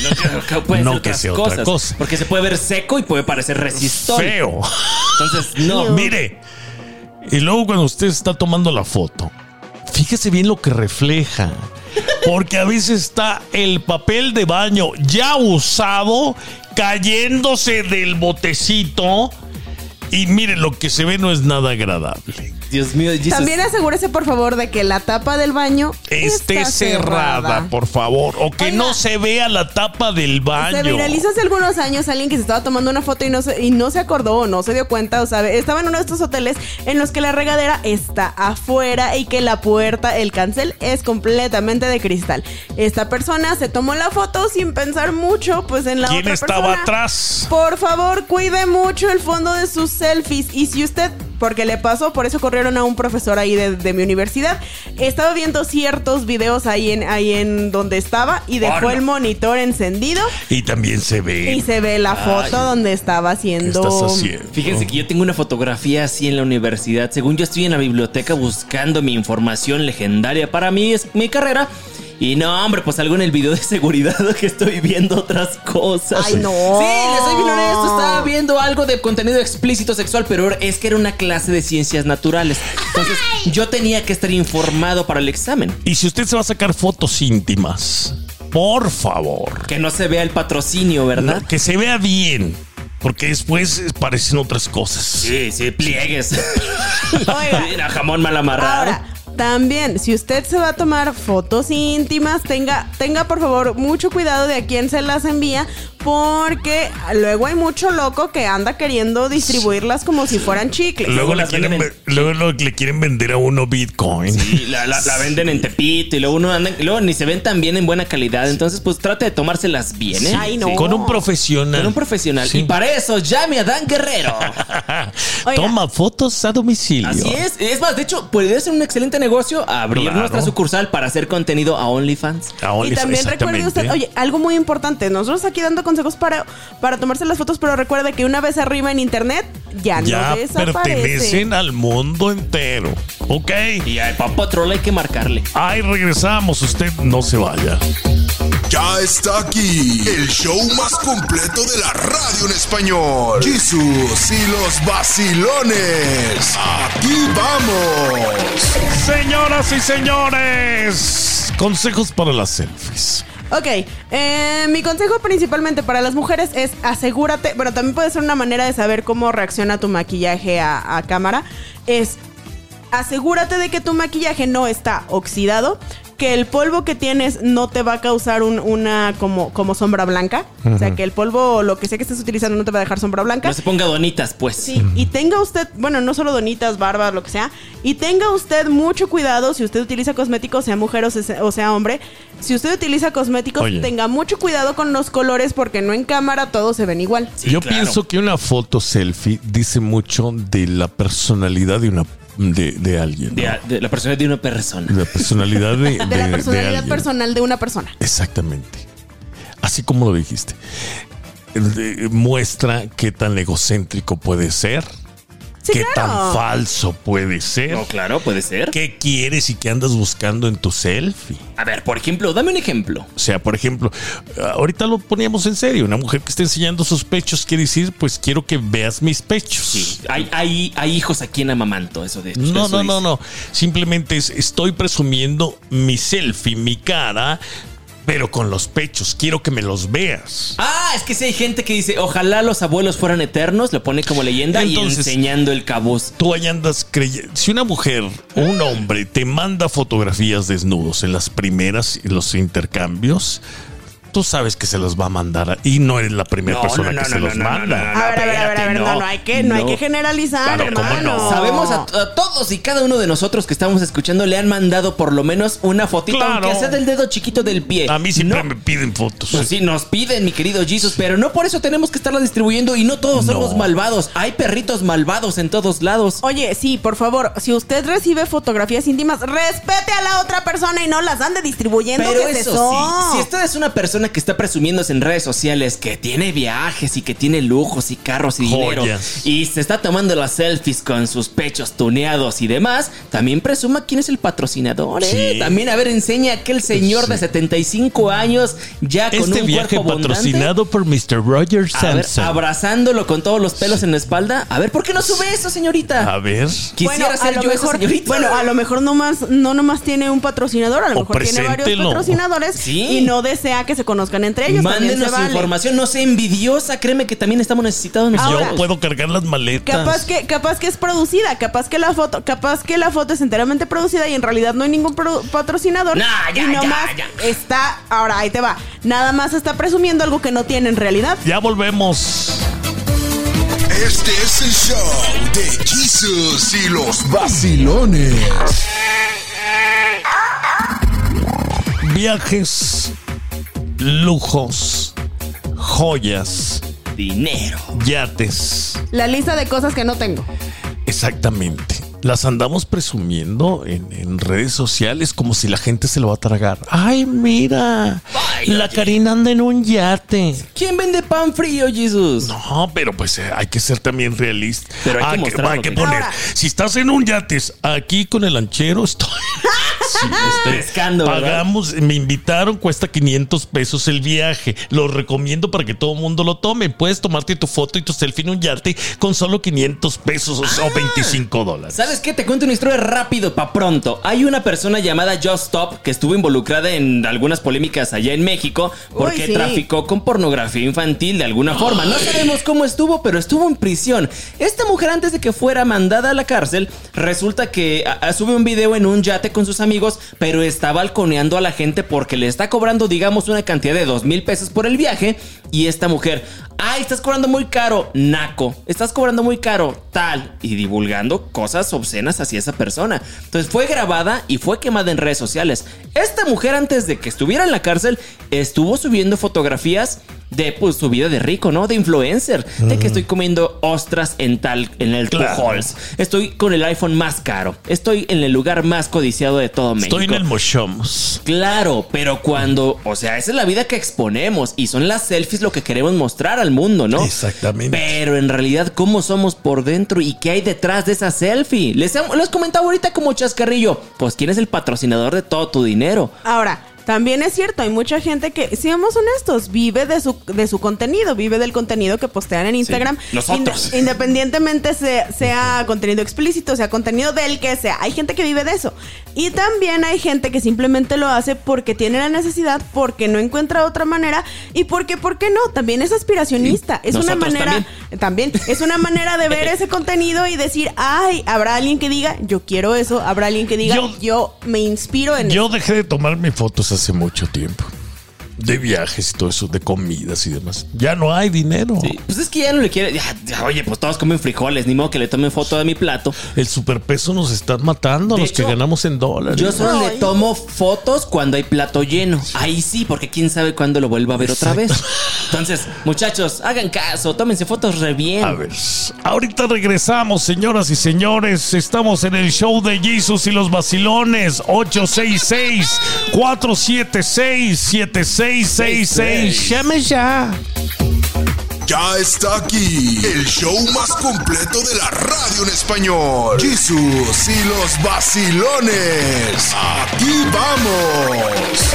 No, que, pueden
No
ser
que sea otra cosa.
Porque se puede ver seco y puede parecer resistol.
Feo.
Entonces, no.
Mire, y luego cuando usted está tomando la foto, fíjese bien lo que refleja. Porque a veces está el papel de baño ya usado cayéndose del botecito. Y mire, lo que se ve no es nada agradable.
Dios mío, Jesus.
También asegúrese, por favor, de que la tapa del baño
Esté cerrada, por favor. O que
Oiga.
no se vea la tapa del baño.
Se viralizó hace algunos años alguien que se estaba tomando una foto y no se, y no se acordó o no se dio cuenta, o sea, estaba en uno de estos hoteles en los que la regadera está afuera y que la puerta, el cancel, es completamente de cristal. Esta persona se tomó la foto sin pensar mucho, pues en la
¿Quién
otra
estaba
persona.
atrás?
Por favor, cuide mucho el fondo de sus selfies. Y si usted, porque le pasó, por eso corrieron a un profesor ahí de, de mi universidad, estaba viendo ciertos videos ahí en, ahí en donde estaba y dejó
Hola.
el monitor encendido
Y también se ve.
y se ve la foto
Ay.
donde estaba
¿Qué
haciendo.
estás haciendo?
Fíjense que yo tengo una fotografía así en la universidad. Según yo estoy en la biblioteca buscando mi información legendaria para mí, es mi carrera. Y no, hombre, pues algo en el video de seguridad que estoy viendo otras cosas.
Ay, no.
Sí, les soy bien honesto, estaba viendo algo de contenido explícito sexual, pero es que era una clase de ciencias naturales. Entonces, yo tenía que estar informado para el examen.
Y si usted se va a sacar fotos íntimas, por favor,
Que no se vea el patrocinio, ¿verdad?
no, que se vea bien. Porque después parecen otras cosas.
Sí, sí, pliegues.
Oiga.
Mira, jamón mal amarrado.
Ahora, también, si usted se va a tomar fotos íntimas, tenga, tenga por favor mucho cuidado de a quién se las envía, porque luego hay mucho loco que anda queriendo distribuirlas como si fueran chicles.
Luego, le quieren, luego lo- le quieren vender a uno Bitcoin.
Sí, la, la- la venden en Tepito y luego uno anda, luego ni se ven tan bien en buena calidad. Entonces, pues trate de tomárselas bien, ¿eh?
Ay, no.
Con un profesional.
Con un profesional.
Sí.
Y para eso, llame a Dan Guerrero.
Toma fotos a domicilio.
Así es. Es más, de hecho, podría ser un excelente negocio abrir
Claro.
nuestra sucursal para hacer contenido a OnlyFans.
A
Y también recuerde usted, oye, algo muy importante, nosotros aquí dando consejos para, para tomarse las fotos, pero recuerde que una vez arriba en internet, ya,
ya
no desaparece.
pertenecen al mundo entero. Ok.
Y al Paw Patrol hay que marcarle.
Ahí regresamos. Usted no se vaya.
Ya está aquí el show más completo de la radio en español. Jesús y los vacilones. Aquí vamos.
Señoras y señores, consejos para las selfies.
Ok, eh, mi consejo principalmente para las mujeres es asegúrate, bueno, también puede ser una manera de saber cómo reacciona tu maquillaje a, a cámara, es asegúrate de que tu maquillaje no está oxidado, que el polvo que tienes no te va a causar un- una como, como sombra blanca, o sea, que el polvo, lo que sea que estés utilizando no te va a dejar sombra blanca.
No se ponga donitas, pues.
Sí, y tenga usted, bueno, no solo donitas, barbas, lo que sea, y tenga usted mucho cuidado si usted utiliza cosméticos, sea mujer o sea, o sea hombre, si usted utiliza cosméticos,
Oye.
tenga mucho cuidado con los colores porque no en cámara todos se ven igual.
Sí,
Yo
claro.
pienso que una foto selfie dice mucho de la personalidad de una de, de alguien. ¿no?
De, de la persona de una persona.
De la personalidad de,
De, la personalidad personal de una persona.
Exactamente. Así como lo dijiste. De- muestra qué tan egocéntrico puede ser.
Sí,
qué
claro.
tan falso puede ser.
No, claro, puede ser.
¿Qué quieres y qué andas buscando en tu selfie?
A ver, por ejemplo, dame un ejemplo.
O sea, por ejemplo, ahorita lo poníamos en serio. Una mujer que está enseñando sus pechos quiere decir, pues quiero que veas mis pechos.
Sí, hay, hay, hay hijos aquí en Amamanto, eso de
No,
eso
no, no, no. Simplemente es, estoy presumiendo mi selfie, mi cara, pero con los pechos. Quiero que me los veas.
Ah, es que si hay gente que dice, ojalá los abuelos fueran eternos, lo pone como leyenda
Entonces-
y enseñando el cabuz.
Tú ahí andas creyendo. Si una mujer o un hombre te manda fotografías desnudos en las primeras, en los intercambios, tú sabes que se los va a mandar y no eres la primera
No,
persona
no, no,
que
no,
se
no,
los manda.
no, no,
A ver, a ver, a ver, a ver, no,
no.
no hay que, no hay
No.
que generalizar,
Claro, ¿cómo
hermano.
no?
Sabemos a, a todos y cada uno de nosotros que estamos escuchando le han mandado por lo menos una fotito,
Claro.
aunque sea del dedo chiquito del pie.
A mí siempre
No,
me piden fotos.
Pues sí, nos piden, mi querido Jesus, pero no por eso tenemos que estarla distribuyendo y no todos
No.
somos malvados. Hay perritos malvados en todos lados.
Oye, sí, por favor, si usted recibe fotografías íntimas, respete a la otra persona y no las ande distribuyendo.
Pero
¿qué es
eso sí, si usted es una persona que está presumiéndose en redes sociales que tiene viajes y que tiene lujos y carros y dinero y se está tomando las selfies con sus pechos tuneados y demás, también presuma quién es el patrocinador. ¿eh?
Sí.
También, a ver, enseña a aquel señor de 75 años ya con
Este
un
viaje
cuerpo
patrocinado por Mr. Roger
ver, abrazándolo con todos los pelos en la espalda. A ver, ¿por qué no sube eso, señorita?
A ver.
Quisiera
Bueno,
ser
a lo
esa
mejor,
señorita.
Bueno, a lo mejor no, más, no nomás tiene un patrocinador, a lo
O
mejor tiene varios patrocinadores
Sí.
y no desea que se conozcan entre ellos.
Mándenos
vale.
información, no sea envidiosa, créeme que también estamos necesitados.
Ahora,
Yo puedo cargar las maletas.
Capaz que, capaz que es producida, capaz que la foto, capaz que la foto es enteramente producida y en realidad no hay ningún patrocinador.
Nah, ya,
y nomás
ya,
está, ahora ahí te va. Nada más está presumiendo algo que no tiene en realidad.
Ya volvemos.
Este es el show de Jesus y los vacilones.
Viajes, lujos, joyas,
Dinero.
yates.
La lista de cosas que no tengo.
Exactamente. Las andamos presumiendo en, en redes sociales como si la gente se lo va a tragar. Ay, mira. La. Karina anda en un yate.
¿Quién vende pan frío, Jesus?
No, pero pues eh, hay que ser también realista.
Pero hay que
Ah, hay que poner.
Ahora-
Si estás en un yates, aquí con el lanchero estoy. Sí, este,
Pescando, ¿verdad?
Pagamos, me invitaron, cuesta 500 pesos el viaje. Lo recomiendo para que todo el mundo lo tome. Puedes tomarte tu foto y tu selfie en un yate con solo 500 pesos o- o 25 dólares.
¿Sabes qué? Te cuento una historia rápido, pa' pronto. Hay una persona llamada Just Stop que estuvo involucrada en algunas polémicas allá en México porque
Uy, sí.
traficó con pornografía infantil de alguna forma. No sabemos cómo estuvo, pero estuvo en prisión. Esta mujer antes de que fuera mandada a la cárcel, resulta que sube un video en un yate con sus amigos, pero está balconeando a la gente porque le está cobrando, digamos, una cantidad de dos mil pesos por el viaje. Y esta mujer, ay, estás cobrando muy caro, naco, estás cobrando muy caro, tal, y divulgando cosas obscenas hacia esa persona. Entonces fue grabada y fue quemada en redes sociales. Esta mujer antes de que estuviera en la cárcel estuvo subiendo fotografías de pues su vida de rico, ¿no? De influencer, de que estoy comiendo ostras en tal en el
Claro.
Halls. Estoy con el iPhone más caro. Estoy en el lugar más codiciado de todo México.
Estoy en el Moshomos.
Claro, pero cuando, o sea, esa es la vida que exponemos y son las selfies lo que queremos mostrar al mundo, ¿no?
Exactamente.
Pero en realidad, ¿cómo somos por dentro y qué hay detrás de esa selfie? Les, he- les comentaba ahorita como chascarrillo, pues ¿quién es el patrocinador de todo tu dinero?
Ahora, también es cierto, hay mucha gente que, seamos honestos, vive de su, de su contenido, vive del contenido que postean en Instagram.
nosotros.
Inde- independientemente sea, sea contenido explícito, sea contenido del que sea. Hay gente que vive de eso. Y también hay gente que simplemente lo hace porque tiene la necesidad, porque no encuentra otra manera y porque, ¿por qué no? También es aspiracionista.
Sí,
es una
nosotros
manera, también. es una manera de ver ese contenido y decir, ay, habrá alguien que diga, yo quiero eso, habrá alguien que diga,
Yo-
yo, me inspiro en
Yo dejé de tomarme fotos hace mucho tiempo. De viajes y todo eso, de comidas y demás. Ya no hay dinero.
Sí, pues es que ya no le quiere. ya- ya, oye, pues todos comen frijoles, ni modo que le tomen foto de mi plato.
El superpeso nos está matando a los que ganamos en dólares.
Yo solo
Ay.
le tomo fotos cuando hay plato lleno. Ahí sí, porque quién sabe cuándo lo vuelva a ver otra vez. Entonces, muchachos, hagan caso, tómense fotos re bien.
A ver, ahorita regresamos, señoras y señores. Estamos en el show de Jesus y los vacilones. 866-476-7666. Llame ya.
Ya está aquí el show más completo de la radio en español. Jesus y los vacilones. Aquí vamos.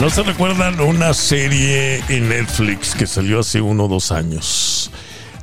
¿No se recuerdan una serie en Netflix que salió hace uno o dos años?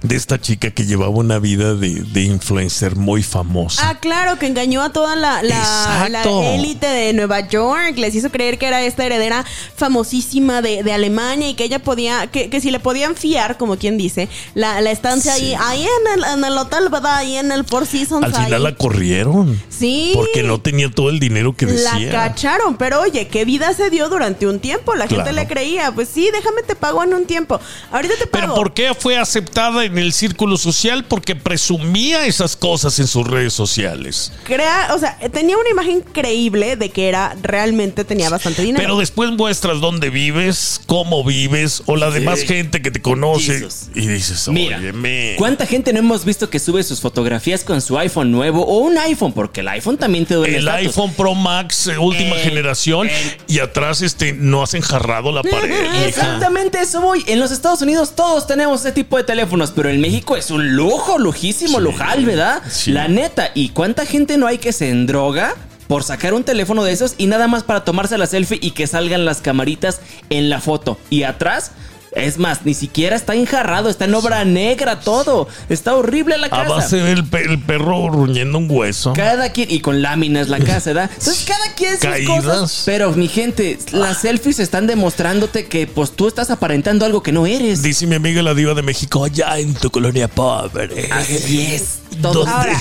De esta chica que llevaba una vida de, de influencer muy famosa.
Ah, claro, que engañó a toda la, la, la élite de Nueva York. Les hizo creer que era esta heredera famosísima de, de Alemania y que ella podía, que, que si le podían fiar, como quien dice, la, la estancia
Sí.
ahí, ahí en el, en el hotel, ¿verdad? Ahí en el Four Seasons.
Al
ahí.
final la corrieron.
Sí.
Porque no tenía todo el dinero que
La
decía.
cacharon, pero oye, ¿qué vida se dio durante un tiempo? La gente le creía, pues sí, déjame te pago en un tiempo. Ahorita te pago.
Pero ¿por qué fue aceptada en el círculo social? Porque presumía esas cosas en sus redes sociales.
Crea, o sea, tenía una imagen creíble de que era realmente tenía bastante dinero.
Pero después muestras dónde vives, cómo vives, o la demás gente que te conoce.
Jesus.
Y dices,
Mira,
óyeme.
¿cuánta gente no hemos visto que sube sus fotografías con su iPhone nuevo o un iPhone? Porque el iPhone también te duele
El iPhone Pro Max, eh, última
Eh,
generación,
eh.
y atrás este no has enjarrado la pared.
Exactamente eso voy. En los Estados Unidos todos tenemos ese tipo de teléfonos, pero en México es un lujo, lujísimo,
Sí.
lujal, ¿verdad?
Sí.
La neta. ¿Y cuánta gente no hay que se endroga? Por sacar un teléfono de esos y nada más para tomarse la selfie y que salgan las camaritas en la foto. Y atrás, Es más, ni siquiera está enjarrado, está en obra negra todo. Está horrible la
A
casa.
base del pe- el perro ruñendo un hueso.
Cada quien, y con láminas la casa, ¿verdad? Entonces cada quien sus
Caídas.
cosas. Pero mi gente, las selfies están demostrándote que pues tú estás aparentando algo que no eres.
Dice mi amiga la diva de México, allá en tu colonia pobre.
Así es. Todo-
¿Dónde?
Ahora,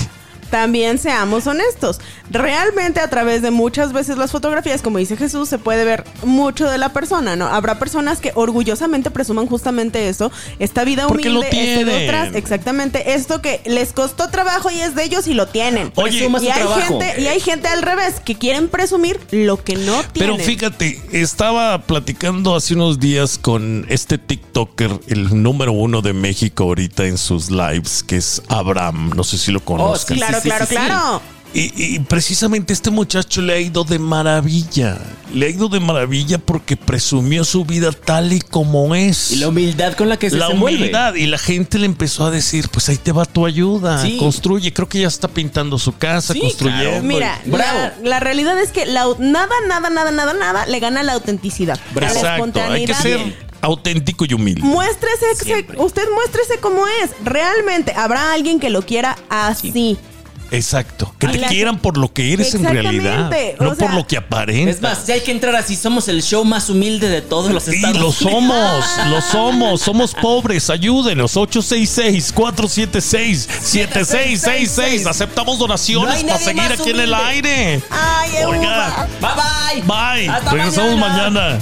también seamos honestos. Realmente a través de muchas veces las fotografías, como dice Jesús, se puede ver mucho de la persona, ¿no? Habrá personas que orgullosamente presuman justamente eso, esta vida
Porque lo
humilde, este
tienen.
detrás, exactamente, esto que les costó trabajo y es de ellos y lo tienen.
Oye,
y hay
trabajo.
gente y hay gente al revés que quieren presumir lo que no tienen.
Pero fíjate, estaba platicando hace unos días con este TikToker, el número uno de México ahorita en sus lives, que es Abraham. No sé si lo conozcan.
sí,
claro,
sí,
claro,
sí, sí.
claro.
Y, y precisamente este muchacho le ha ido de maravilla. Le ha ido de maravilla porque presumió su vida tal y como es.
Y la humildad con la que se
la humildad y la gente le empezó a decir pues ahí te va tu ayuda
Sí.
construye creo que ya está pintando su casa
Sí,
construyendo
claro.
Mira,
Bravo.
la, la realidad es que la- nada, nada, nada, nada, nada le gana la autenticidad. a la
exacto hay que ser auténtico y humilde
Muéstrese,
Siempre.
usted muéstrese como es. Realmente habrá alguien que lo quiera así.
Exacto que te
la-
quieran por lo que eres en realidad
o
no
sea-
por lo que aparentas
Es más, si hay que entrar así, somos el show más humilde de todos los
y
estados.
lo somos, lo somos, somos pobres, ayúdenos, 866-476-7666, aceptamos donaciones para seguir aquí en el aire.
Ay,
Oiga,
Bye bye.
bye,
Hasta
regresamos mañana.